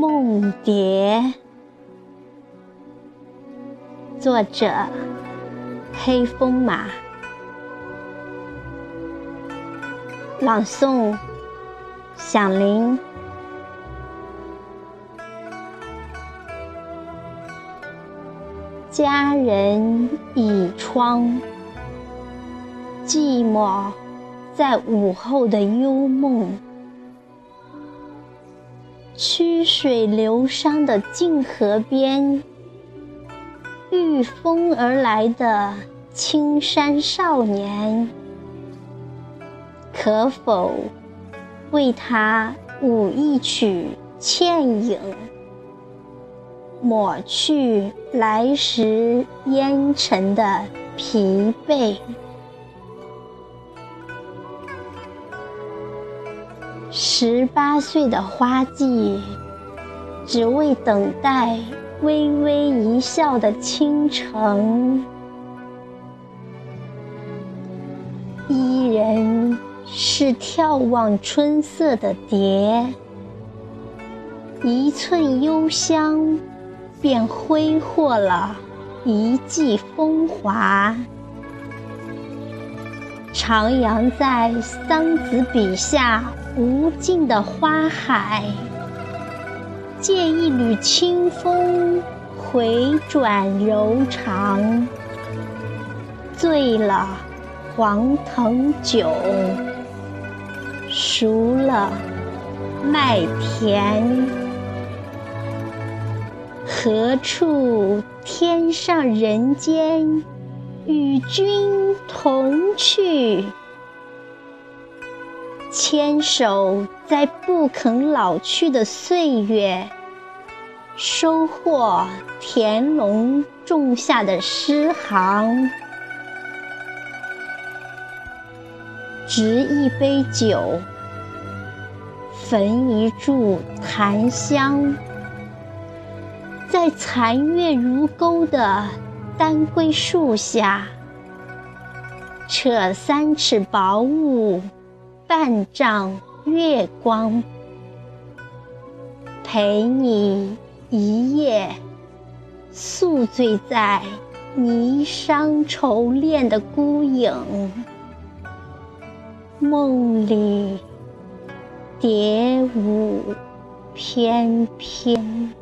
梦蝶，作者黑风马，朗诵响铃。佳人倚窗，寂寞在午后的幽梦。曲水流觞的静河边，御风而来的青山少年，可否为他舞一曲倩影，抹去来时烟尘的疲惫？十八岁的花季，只为等待微微一笑的倾城。伊人是眺望春色的蝶，一寸幽香，便挥霍了一季风华。徜徉在桑梓笔下无尽的花海，借一缕清风回转柔肠，醉了黄藤酒，熟了麦田。何处天上人间？与君同去，牵手在不肯老去的岁月，收获田垄种下的诗行。执一杯酒，焚一柱檀香，在残月如钩的。丹桂树下，扯三尺薄雾，半丈月光，陪你一夜宿醉在霓裳愁恋的孤影，梦里蝶舞翩翩。